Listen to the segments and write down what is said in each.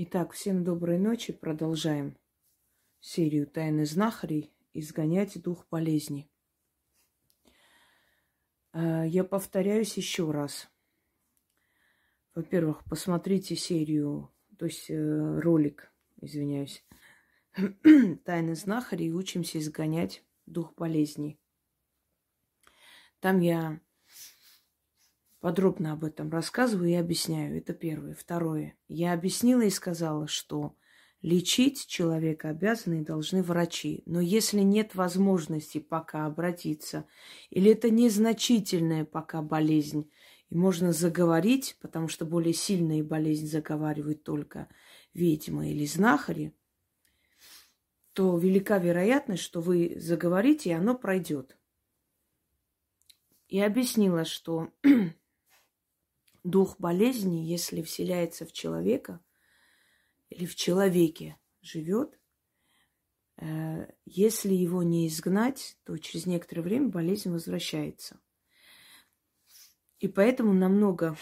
Итак, всем доброй ночи. Продолжаем серию тайны знахарей «Изгонять дух болезни». А, я повторяюсь еще раз. Во-первых, посмотрите серию, то есть э, ролик, извиняюсь, «Тайны знахарей. Учимся изгонять дух болезни». Там я подробно об этом рассказываю и объясняю. Это первое. Второе. Я объяснила и сказала, что лечить человека обязаны и должны врачи. Но если нет возможности пока обратиться, или это незначительная пока болезнь, и можно заговорить, потому что более сильные болезни заговаривают только ведьмы или знахари, то велика вероятность, что вы заговорите, и оно пройдет. И объяснила, что дух болезни, если вселяется в человека или в человеке живет, э, если его не изгнать, то через некоторое время болезнь возвращается. И поэтому намного,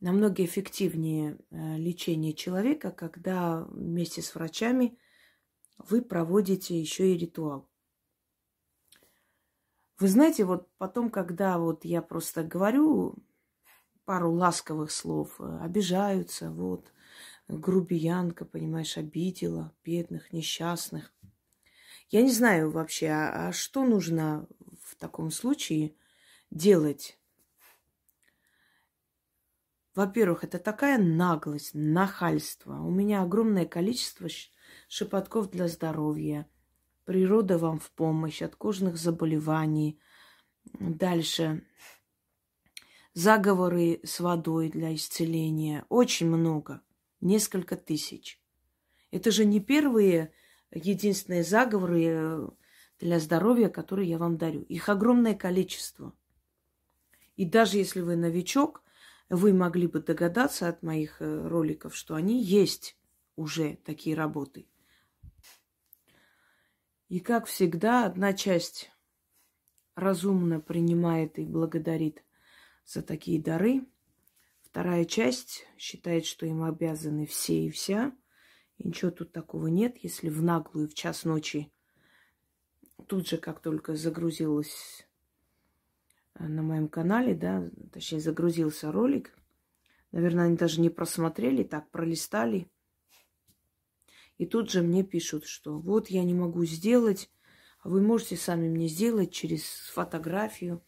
намного эффективнее э, лечение человека, когда вместе с врачами вы проводите еще и ритуал. Вы знаете, вот потом, когда вот я просто говорю пару ласковых слов, э, обижаются, вот, грубиянка, понимаешь, обидела бедных, несчастных. Я не знаю вообще, а, а что нужно в таком случае делать? Во-первых, это такая наглость, нахальство. У меня огромное количество шепотков для здоровья. Природа вам в помощь от кожных заболеваний. Дальше заговоры с водой для исцеления. Очень много. Несколько тысяч. Это же не первые единственные заговоры э, для здоровья, которые я вам дарю. Их огромное количество. И даже если вы новичок, вы могли бы догадаться от моих э, роликов, что они есть уже такие работы. И как всегда, одна часть разумно принимает и благодарит за такие дары. Вторая часть считает, что им обязаны все и вся. И ничего тут такого нет, если в наглую в час ночи тут же, как только загрузилась э, на моем канале, да, точнее, загрузился ролик, наверное, они даже не просмотрели, так пролистали. И тут же мне пишут, что вот я не могу сделать, а вы можете сами мне сделать через фотографию.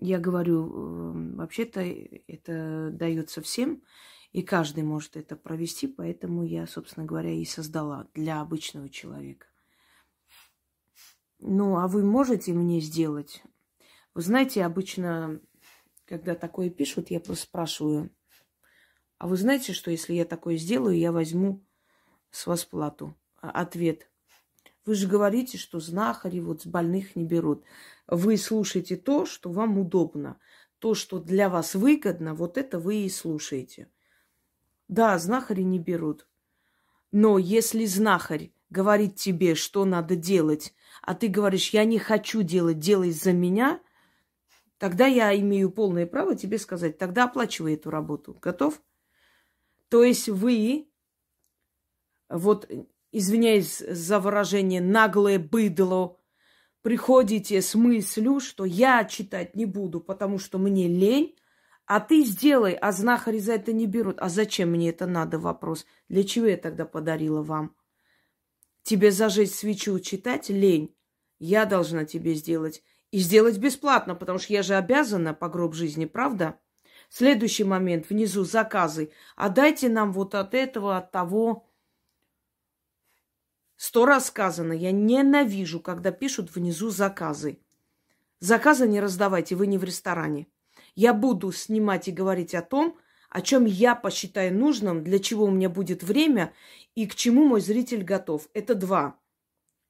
Я говорю, вообще-то это дается всем, и каждый может это провести, поэтому я, собственно говоря, и создала для обычного человека. Ну, а вы можете мне сделать? Вы знаете, обычно, когда такое пишут, я просто спрашиваю, а вы знаете, что если я такое сделаю, я возьму с вас плату? А, ответ. Вы же говорите, что знахари вот с больных не берут. Вы слушаете то, что вам удобно. То, что для вас выгодно, вот это вы и слушаете. Да, знахари не берут. Но если знахарь говорит тебе, что надо делать, а ты говоришь, я не хочу делать, делай за меня, тогда я имею полное право тебе сказать, тогда оплачивай эту работу. Готов? То есть вы вот извиняюсь за выражение, наглое быдло, приходите с мыслью, что я читать не буду, потому что мне лень, а ты сделай, а знахари за это не берут. А зачем мне это надо? Вопрос. Для чего я тогда подарила вам? Тебе зажечь свечу читать лень. Я должна тебе сделать. И сделать бесплатно, потому что я же обязана по гроб жизни, правда? Следующий момент. Внизу заказы. А дайте нам вот от этого, от того. Сто раз сказано, я ненавижу, когда пишут внизу заказы. Заказы не раздавайте, вы не в ресторане. Я буду снимать и говорить о том, о чем я посчитаю нужным, для чего у меня будет время и к чему мой зритель готов. Это два.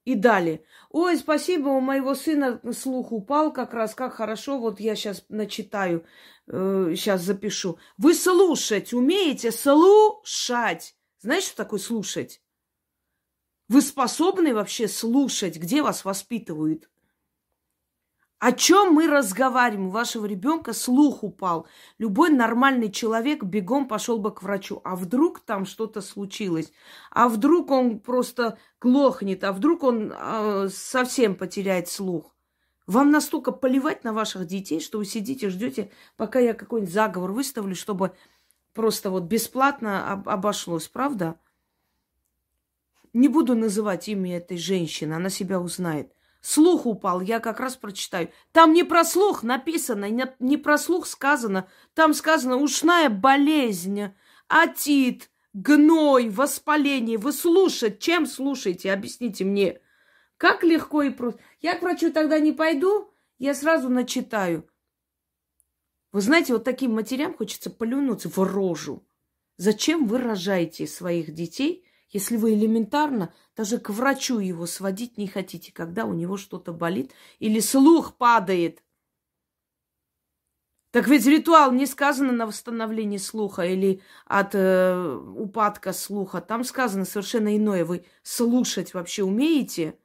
И далее. Ой, спасибо, у моего сына слух упал как раз, как хорошо, вот я сейчас начитаю, э, сейчас запишу. Вы слушать умеете? Слушать. Знаешь, что такое слушать? Вы способны вообще слушать, где вас воспитывают? О чем мы разговариваем? У вашего ребенка слух упал. Любой нормальный человек бегом пошел бы к врачу. А вдруг там что-то случилось? А вдруг он просто глохнет? А вдруг он э, совсем потеряет слух? Вам настолько поливать на ваших детей, что вы сидите, ждете, пока я какой-нибудь заговор выставлю, чтобы просто вот бесплатно об- обошлось, правда? Не буду называть имя этой женщины, она себя узнает. Слух упал, я как раз прочитаю. Там не про слух написано, не, про слух сказано. Там сказано ушная болезнь, атит, гной, воспаление. Вы слушать, чем слушаете? Объясните мне. Как легко и просто. Я к врачу тогда не пойду, я сразу начитаю. Вы знаете, вот таким матерям хочется полюнуться в рожу. Зачем вы рожаете своих детей, если вы элементарно даже к врачу его сводить не хотите, когда у него что-то болит или слух падает. Так ведь ритуал не сказано на восстановление слуха или от э, упадка слуха. Там сказано совершенно иное. Вы слушать вообще умеете?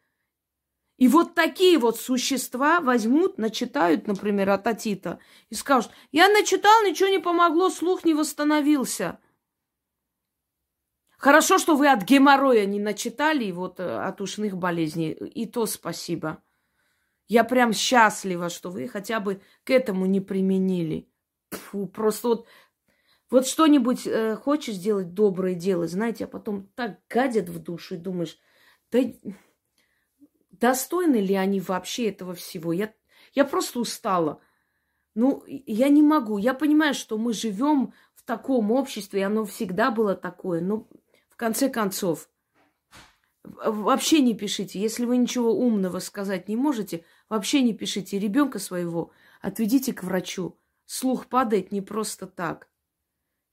И вот такие вот существа возьмут, начитают, например, от Атита и скажут, я начитал, ничего не помогло, слух не восстановился. Хорошо, что вы от геморроя не начитали, вот э, от ушных болезней. И то спасибо. Я прям счастлива, что вы хотя бы к этому не применили. Фу, просто вот, вот что-нибудь э, хочешь сделать доброе дело, знаете, а потом так гадят в душу и думаешь, да достойны ли они вообще этого всего? Я, я просто устала. Ну, я не могу. Я понимаю, что мы живем в таком обществе, и оно всегда было такое. Но в конце концов, вообще не пишите. Если вы ничего умного сказать не можете, вообще не пишите. Ребенка своего отведите к врачу. Слух падает не просто так.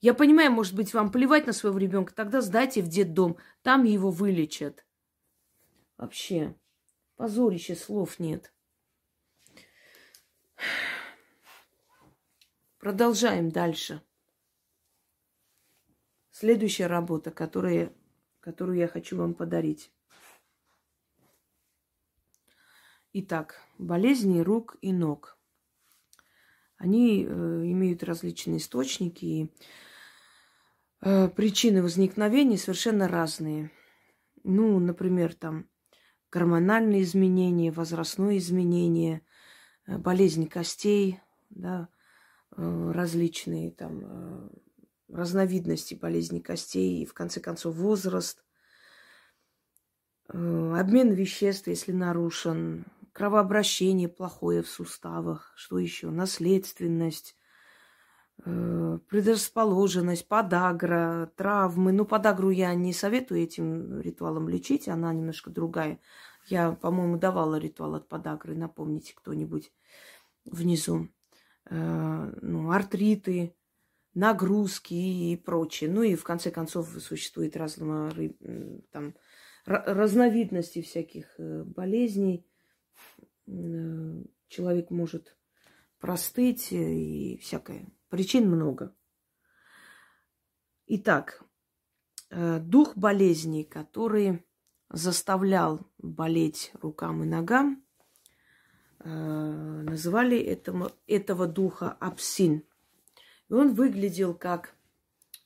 Я понимаю, может быть, вам плевать на своего ребенка, тогда сдайте в детдом, там его вылечат. Вообще, позорище слов нет. Продолжаем дальше. Следующая работа, которая, которую я хочу вам подарить. Итак, болезни рук и ног. Они э, имеют различные источники, и э, причины возникновения совершенно разные. Ну, например, там гормональные изменения, возрастное изменение, э, болезнь костей, да, э, различные там э, разновидности болезней костей и, в конце концов, возраст, э, обмен веществ, если нарушен, кровообращение плохое в суставах, что еще, наследственность, э, предрасположенность, подагра, травмы. Ну, подагру я не советую этим ритуалом лечить, она немножко другая. Я, по-моему, давала ритуал от подагры, напомните кто-нибудь внизу. Э, ну, артриты, нагрузки и прочее. Ну и в конце концов существует разного, там, разновидности всяких э, болезней. Э, человек может простыть и всякое. Причин много. Итак, э, дух болезней, который заставлял болеть рукам и ногам, называли этого, этого духа апсин – и он выглядел как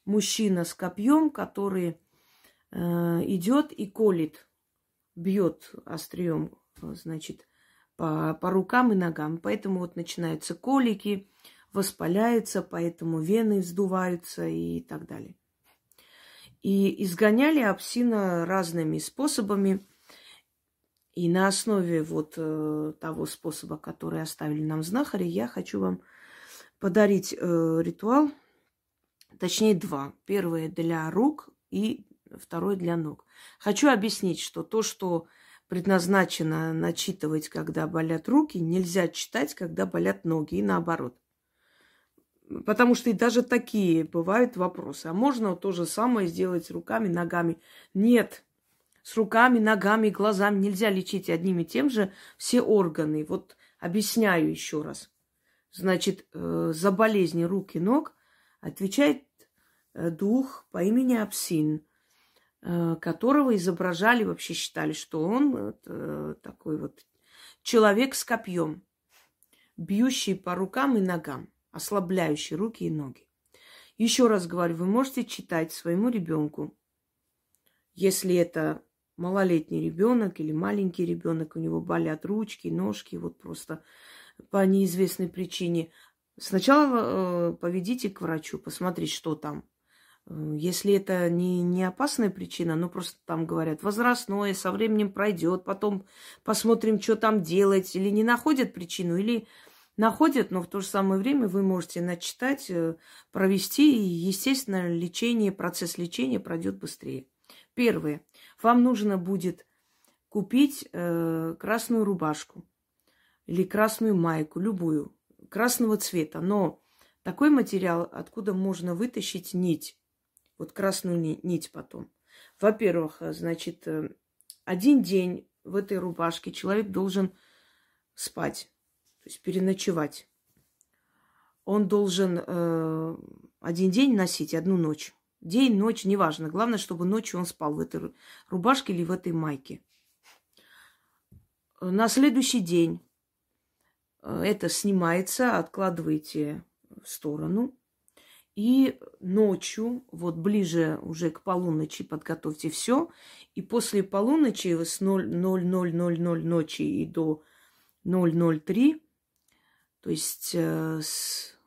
мужчина с копьем, который э, идет и колет, бьет острием, значит, по, по рукам и ногам. Поэтому вот начинаются колики, воспаляются, поэтому вены вздуваются и так далее. И изгоняли апсина разными способами. И на основе вот э, того способа, который оставили нам знахари, я хочу вам подарить э, ритуал, точнее два. Первое для рук и второй для ног. Хочу объяснить, что то, что предназначено начитывать, когда болят руки, нельзя читать, когда болят ноги, и наоборот. Потому что и даже такие бывают вопросы. А можно то же самое сделать руками, ногами? Нет. С руками, ногами, глазами нельзя лечить одним и тем же все органы. Вот объясняю еще раз. Значит, э, за болезни рук и ног отвечает э, дух по имени Апсин, э, которого изображали, вообще считали, что он такой вот человек с копьем. бьющий по рукам и ногам, ослабляющий руки и ноги. Еще раз говорю, вы можете читать своему ребенку, если это малолетний ребенок или маленький ребенок, у него болят ручки, ножки, вот просто по неизвестной причине. Сначала э, поведите к врачу, посмотреть, что там. Э, если это не, не опасная причина, ну просто там говорят возрастное, со временем пройдет, потом посмотрим, что там делать, или не находят причину, или находят, но в то же самое время вы можете начитать, э, провести, и, естественно, лечение, процесс лечения пройдет быстрее. Первое. Вам нужно будет купить э, красную рубашку или красную майку, любую, красного цвета. Но такой материал, откуда можно вытащить нить, вот красную нить потом. Во-первых, э, значит, э, один день в этой рубашке человек должен спать, то есть переночевать. Он должен э, один день носить, одну ночь. День, ночь, неважно. Главное, чтобы ночью он спал в этой рубашке или в этой майке. На следующий день э, это снимается, откладываете в сторону. И ночью, вот ближе уже к полуночи подготовьте все. И после полуночи с 0000 ночи и до 003, то есть э, с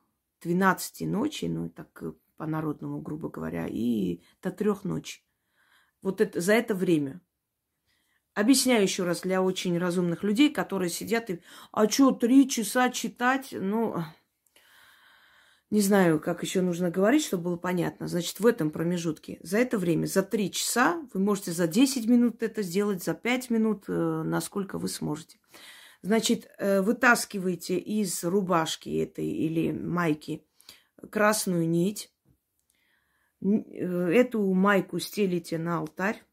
12 ночи, ну так по-народному, грубо говоря, и до трех ночи. Вот это, за это время. Объясняю еще раз для очень разумных людей, которые сидят и... А что, три часа читать? Ну, не знаю, как еще нужно говорить, чтобы было понятно. Значит, в этом промежутке, за это время, за три часа, вы можете за 10 минут это сделать, за 5 минут, э, насколько вы сможете. Значит, э, вытаскиваете из рубашки этой или майки красную нить, Э, эту майку стелите на алтарь.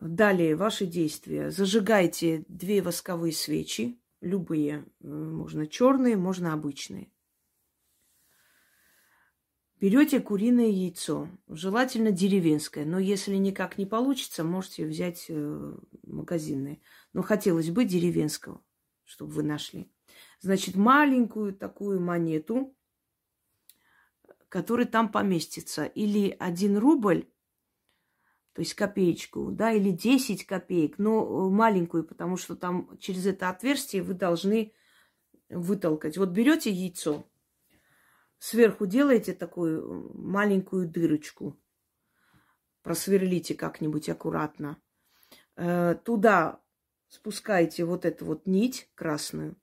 Далее ваши действия. Зажигайте две восковые свечи, любые, можно черные, можно обычные. Берете куриное яйцо, желательно деревенское, но если никак не получится, можете взять э, магазинное. Но хотелось бы деревенского, чтобы вы нашли. Значит, маленькую такую монету который там поместится. Или один рубль, то есть копеечку, да, или 10 копеек, но э, маленькую, потому что там через это отверстие вы должны вытолкать. Вот берете яйцо, сверху делаете такую э, маленькую дырочку, просверлите как-нибудь аккуратно. Э, туда спускаете вот эту вот нить красную,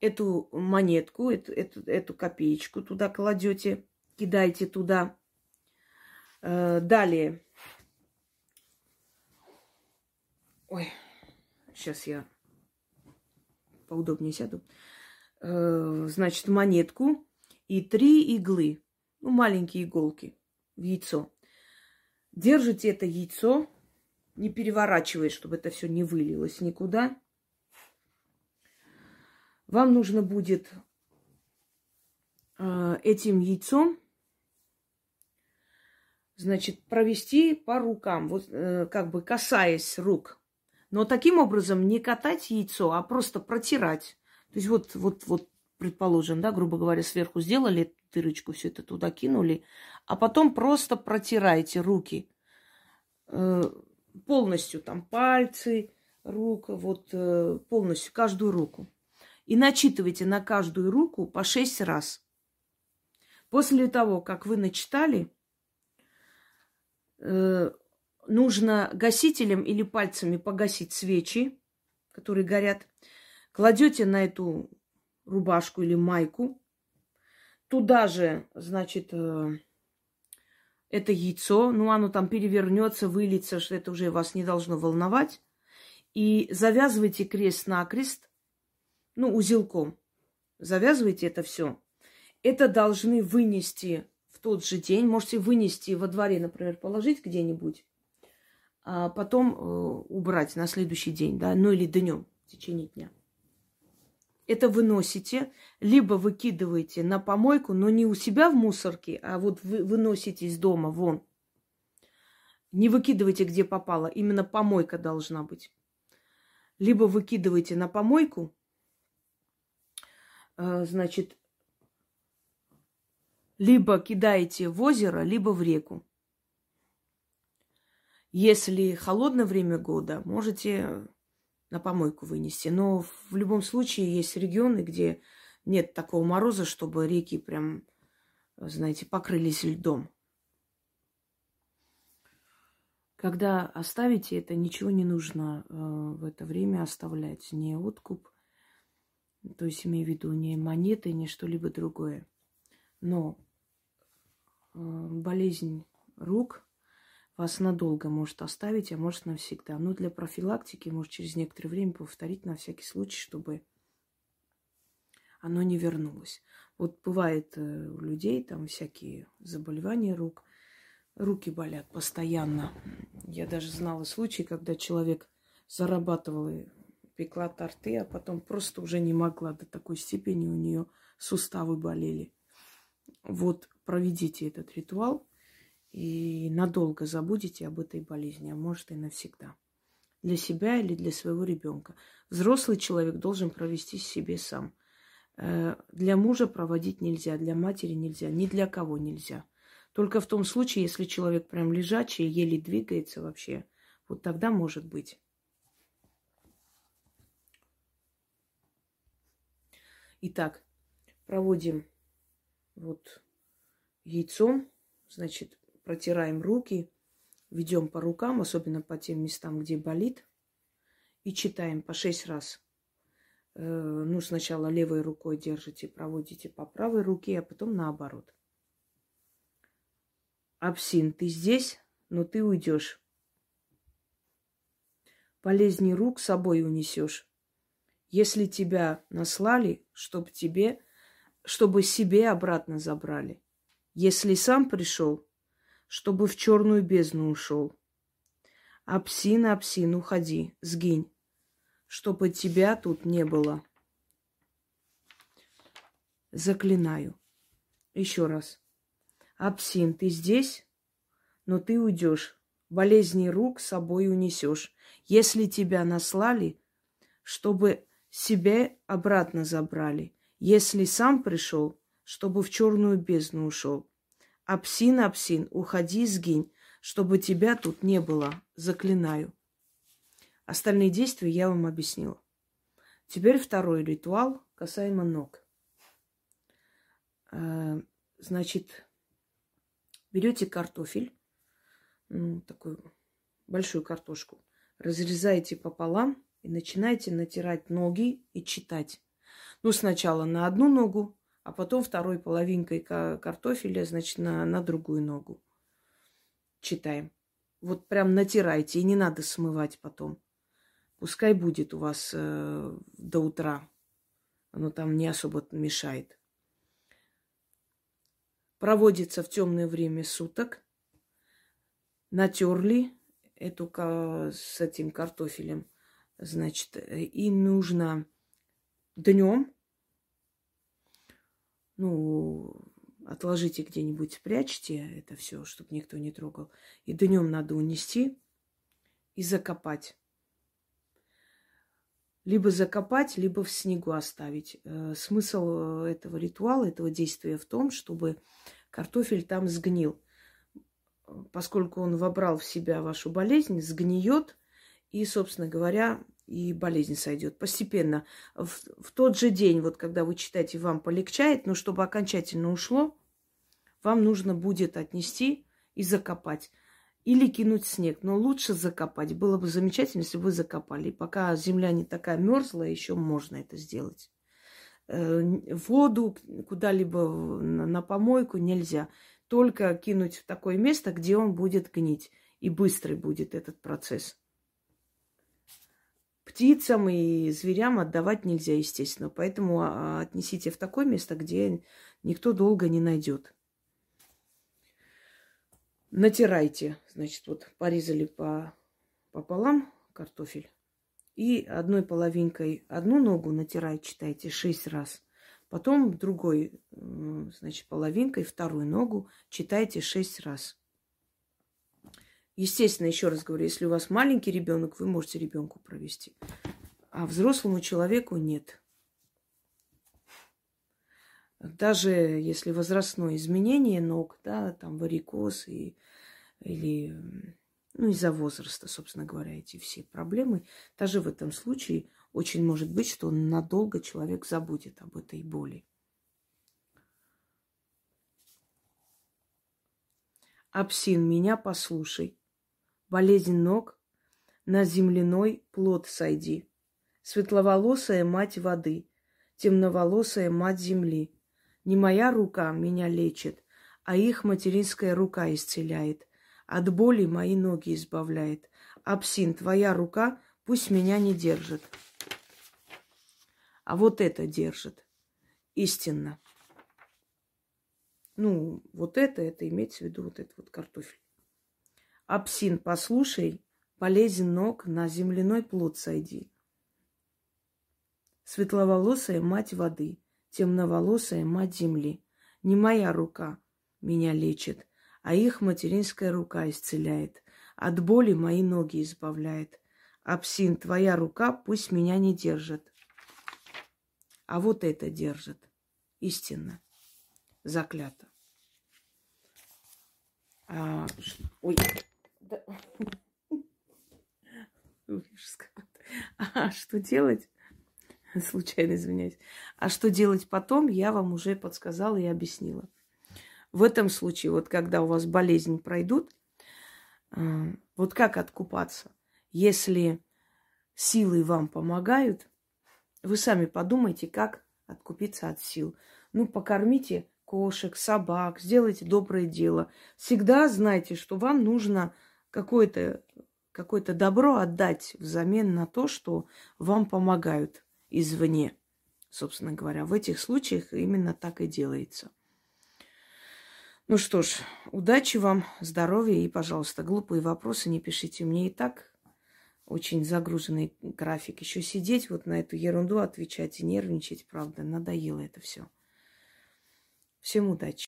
эту монетку, эту, эту, эту копеечку туда кладете, кидайте туда. Далее. Ой, сейчас я поудобнее сяду. Э, значит, монетку и три иглы, ну, маленькие иголки в яйцо. Держите это яйцо, не переворачивая, чтобы это все не вылилось никуда. Вам нужно будет э, этим яйцом значит, провести по рукам, вот э, как бы касаясь рук. Но таким образом не катать яйцо, а просто протирать. То есть вот, вот, вот, предположим, да, грубо говоря, сверху сделали дырочку, все это туда кинули, а потом просто протирайте руки э, полностью, там пальцы, рук, вот э, полностью каждую руку. И начитывайте на каждую руку по шесть раз. После того, как вы начитали, Э, нужно гасителем или пальцами погасить свечи, которые горят. Кладете на эту рубашку или майку. Туда же, значит, э, это яйцо. Ну, оно там перевернется, выльется, что это уже вас не должно волновать. И завязывайте крест-накрест, ну, узелком. Завязывайте это все. Это должны вынести тот же день. Можете вынести во дворе, например, положить где-нибудь, а потом э, убрать на следующий день, да, ну или днем в течение дня. Это выносите, либо выкидываете на помойку, но не у себя в мусорке, а вот вы выносите из дома вон. Не выкидывайте, где попало. Именно помойка должна быть. Либо выкидывайте на помойку, э, значит, либо кидаете в озеро, либо в реку. Если холодное время года, можете на помойку вынести. Но в любом случае есть регионы, где нет такого мороза, чтобы реки прям, знаете, покрылись льдом. Когда оставите это, ничего не нужно э, в это время оставлять. Не откуп, то есть имею в виду не монеты, не что-либо другое. Но э, болезнь рук вас надолго может оставить, а может навсегда. Но для профилактики может через некоторое время повторить на всякий случай, чтобы оно не вернулось. Вот бывает э, у людей там всякие заболевания рук, руки болят постоянно. Я даже знала случаи, когда человек зарабатывал и пекла торты, а потом просто уже не могла до такой степени у нее суставы болели. Вот проведите этот ритуал и надолго забудете об этой болезни, а может и навсегда. Для себя или для своего ребенка. Взрослый человек должен провести себе сам. Э, для мужа проводить нельзя, для матери нельзя, ни для кого нельзя. Только в том случае, если человек прям лежачий, еле двигается вообще, вот тогда может быть. Итак, проводим вот яйцом, значит, протираем руки, ведем по рукам, особенно по тем местам, где болит, и читаем по шесть раз. Э, ну, сначала левой рукой держите, проводите по правой руке, а потом наоборот. Апсин, ты здесь, но ты уйдешь. Болезни рук с собой унесешь. Если тебя наслали, чтобы тебе, чтобы себе обратно забрали. Если сам пришел, чтобы в черную бездну ушел. Апсин, апсин, уходи, сгинь, чтобы тебя тут не было. Заклинаю. Еще раз. Апсин, ты здесь, но ты уйдешь. Болезни рук с собой унесешь. Если тебя наслали, чтобы себе обратно забрали. Если сам пришел, чтобы в черную бездну ушел. Апсин, апсин, уходи, сгинь, чтобы тебя тут не было. Заклинаю. Остальные действия я вам объяснила. Теперь второй ритуал касаемо ног. Э, значит, Берете картофель, такую большую картошку, разрезаете пополам и начинаете натирать ноги и читать. Ну, сначала на одну ногу, а потом второй половинкой картофеля, значит, на, на другую ногу. Читаем. Вот прям натирайте, и не надо смывать потом. Пускай будет у вас э, до утра. Оно там не особо мешает проводится в темное время суток. Натерли эту с этим картофелем, значит, и нужно днем, ну, отложите где-нибудь, спрячьте это все, чтобы никто не трогал. И днем надо унести и закопать. Либо закопать, либо в снегу оставить. Э, смысл этого ритуала, этого действия в том, чтобы картофель там сгнил. Поскольку он вобрал в себя вашу болезнь, сгниет, и, собственно говоря, и болезнь сойдет постепенно. В, в тот же день, вот когда вы читаете, вам полегчает, но чтобы окончательно ушло, вам нужно будет отнести и закопать. Или кинуть снег. Но лучше закопать. Было бы замечательно, если бы вы закопали. пока земля не такая мерзлая, еще можно это сделать. Э, воду куда-либо на помойку нельзя. Только кинуть в такое место, где он будет гнить. И быстрый будет этот процесс. Птицам и зверям отдавать нельзя, естественно. Поэтому а, отнесите в такое место, где никто долго не найдет. Натирайте. Значит, вот порезали по, пополам картофель. И одной половинкой одну ногу натирать, читайте, шесть раз. Потом другой, значит, половинкой вторую ногу читайте шесть раз. Естественно, еще раз говорю, если у вас маленький ребенок, вы можете ребенку провести. А взрослому человеку нет. даже если возрастное изменение ног, да, там варикоз и, или ну, из-за возраста, собственно говоря, эти все проблемы, даже в этом случае очень может быть, что надолго человек забудет об этой боли. Апсин, меня послушай. Болезнь ног, на земляной плод сойди. Светловолосая мать воды, темноволосая мать земли. Не моя рука меня лечит, а их материнская рука исцеляет. От боли мои ноги избавляет. Апсин, твоя рука пусть меня не держит. А вот это держит. Истинно. Ну, вот это, это имеется в виду вот этот вот картофель. Апсин, послушай, полезен ног, на земляной плод сойди. Светловолосая мать воды, темноволосая мать земли. Не моя рука меня лечит, а их материнская рука исцеляет. От боли мои ноги избавляет. Апсин, твоя рука пусть меня не держит. А вот это держит. Истинно заклято. А, ой, да. А что делать? Случайно извиняюсь. А что делать потом, я вам уже подсказала и объяснила. В этом случае, вот когда у вас болезнь пройдут, а, вот как откупаться? Если силы вам помогают, вы сами подумайте, как откупиться от сил. Ну, покормите кошек, собак, сделайте доброе дело. Всегда знайте, что вам нужно какое-то какое добро отдать взамен на то, что вам помогают извне. Собственно говоря, в этих случаях именно так и делается. Ну что ж, удачи вам, здоровья и, пожалуйста, глупые вопросы не пишите. Мне и так очень загруженный график. Еще сидеть вот на эту ерунду, отвечать и нервничать, правда, надоело это все. Всем удачи!